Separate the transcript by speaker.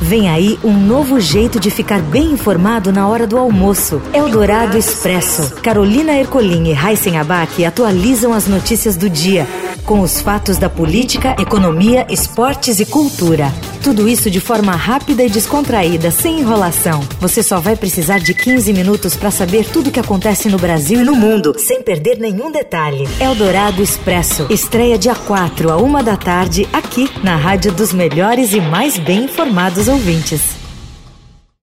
Speaker 1: Vem aí um novo jeito de ficar bem informado na hora do almoço. Eldorado Expresso. Carolina Ercolim e Heisen Abac atualizam as notícias do dia, com os fatos da política, economia, esportes e cultura. Tudo isso de forma rápida e descontraída, sem enrolação. Você só vai precisar de 15 minutos para saber tudo o que acontece no Brasil e no mundo, sem perder nenhum detalhe. Eldorado Expresso. Estreia dia 4 a 1 da tarde, aqui na Rádio dos Melhores e Mais Bem Informados Ouvintes.